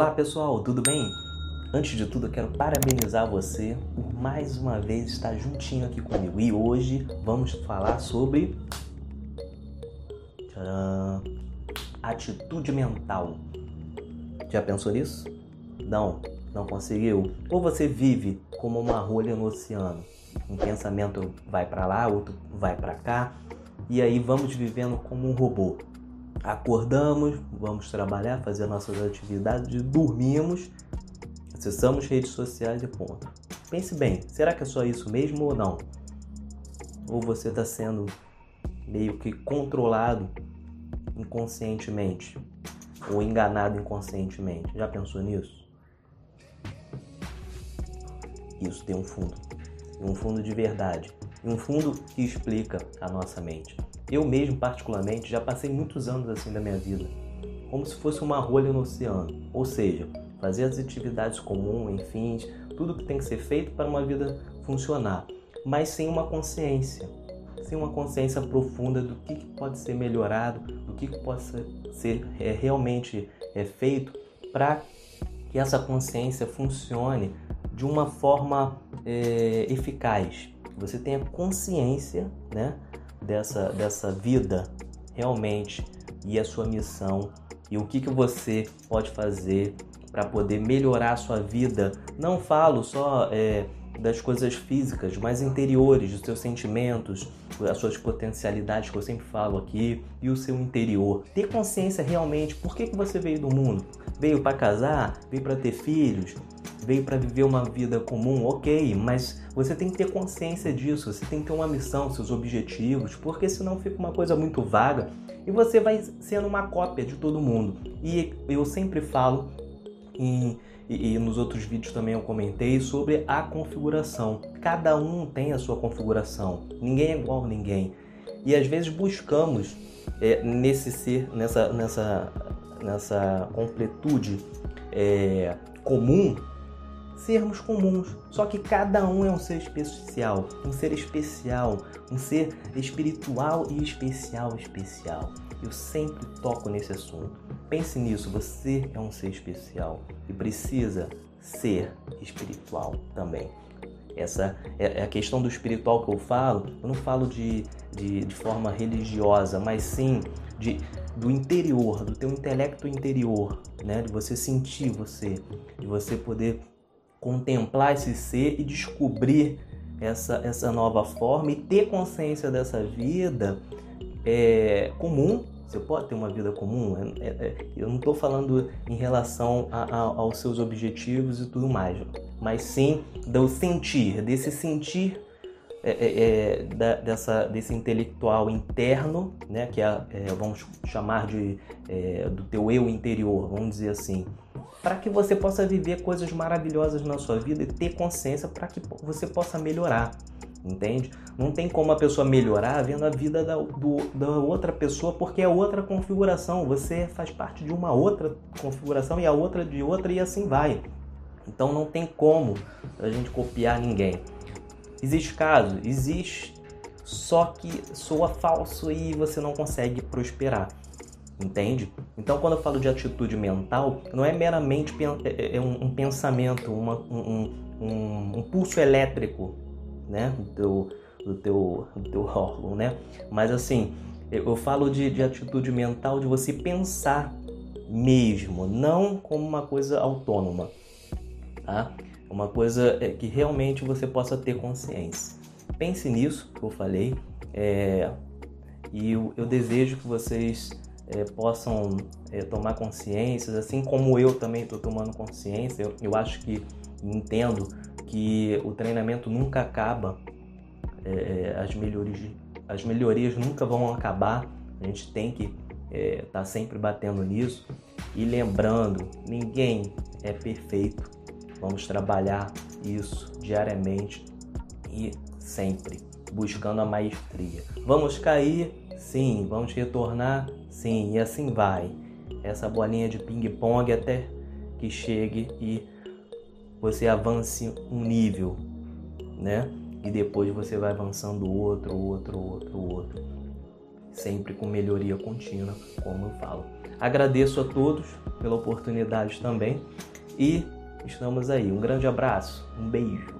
Olá pessoal, tudo bem? Antes de tudo, eu quero parabenizar você por mais uma vez estar juntinho aqui comigo. E hoje vamos falar sobre Tcharam. atitude mental. Já pensou nisso? Não, não conseguiu? Ou você vive como uma rolha no oceano? Um pensamento vai para lá, outro vai para cá, e aí vamos vivendo como um robô acordamos, vamos trabalhar, fazer nossas atividades, dormimos, acessamos redes sociais e ponto. Pense bem, será que é só isso mesmo ou não? Ou você está sendo meio que controlado inconscientemente ou enganado inconscientemente? Já pensou nisso? Isso tem um fundo, um fundo de verdade, um fundo que explica a nossa mente. Eu mesmo, particularmente, já passei muitos anos assim da minha vida, como se fosse uma rolha no oceano. Ou seja, fazer as atividades comuns, enfim, tudo que tem que ser feito para uma vida funcionar, mas sem uma consciência, sem uma consciência profunda do que pode ser melhorado, do que pode ser é, realmente é, feito para que essa consciência funcione de uma forma é, eficaz. Você tenha consciência, né? Dessa, dessa vida realmente e a sua missão e o que, que você pode fazer para poder melhorar a sua vida. Não falo só é, das coisas físicas, mas interiores, dos seus sentimentos, as suas potencialidades que eu sempre falo aqui e o seu interior. Ter consciência realmente por que, que você veio do mundo. Veio para casar? Veio para ter filhos? Veio para viver uma vida comum, ok, mas você tem que ter consciência disso, você tem que ter uma missão, seus objetivos, porque senão fica uma coisa muito vaga e você vai sendo uma cópia de todo mundo. E eu sempre falo, e, e nos outros vídeos também eu comentei, sobre a configuração. Cada um tem a sua configuração, ninguém é igual a ninguém. E às vezes buscamos é, nesse ser, nessa, nessa, nessa completude é, comum, sermos comuns. Só que cada um é um ser especial, um ser especial, um ser espiritual e especial, especial. Eu sempre toco nesse assunto. Pense nisso, você é um ser especial e precisa ser espiritual também. Essa é, é a questão do espiritual que eu falo. Eu não falo de, de, de forma religiosa, mas sim de, do interior, do teu intelecto interior, né? De você sentir você, de você poder contemplar esse ser e descobrir essa, essa nova forma e ter consciência dessa vida é, comum. Você pode ter uma vida comum. É, é, é eu não estou falando em relação a, a, aos seus objetivos e tudo mais, mas sim do sentir, desse sentir é, é, é, da, dessa, desse intelectual interno, né, que é, vamos chamar de do teu eu interior, vamos dizer assim, para que você possa viver coisas maravilhosas na sua vida e ter consciência para que você possa melhorar. Entende? Não tem como a pessoa melhorar vendo a vida da, do, da outra pessoa porque é outra configuração. Você faz parte de uma outra configuração e a outra de outra e assim vai. Então não tem como a gente copiar ninguém. Existe caso? Existe. Só que soa falso e você não consegue prosperar entende? Então, quando eu falo de atitude mental, não é meramente é, é, é um, pensamento, uma, um, um, um, pulso elétrico, né, do teu, do teu, do teu órgão, né? Mas assim, eu falo de, de atitude mental de você pensar mesmo, não como uma coisa autônoma, tá? Uma coisa que realmente você possa ter consciência. Pense nisso que eu falei, é, e eu, eu desejo que vocês é, possam é, tomar consciências, assim como eu também estou tomando consciência. Eu, eu, acho que entendo que o treinamento nunca acaba, é, é as, melhorias, as melhorias nunca vão acabar. A gente tem que estar é, tá sempre batendo nisso e lembrando: ninguém é perfeito. Vamos trabalhar isso diariamente e sempre buscando a maestria. Vamos cair, sim, vamos retornar, Sim, e assim vai. Essa bolinha de ping-pong até que chegue e você avance um nível, né? E depois você vai avançando outro, outro, outro, outro. sempre com melhoria contínua, como eu falo. Agradeço a todos pela oportunidade também e estamos aí. Um grande abraço, um beijo.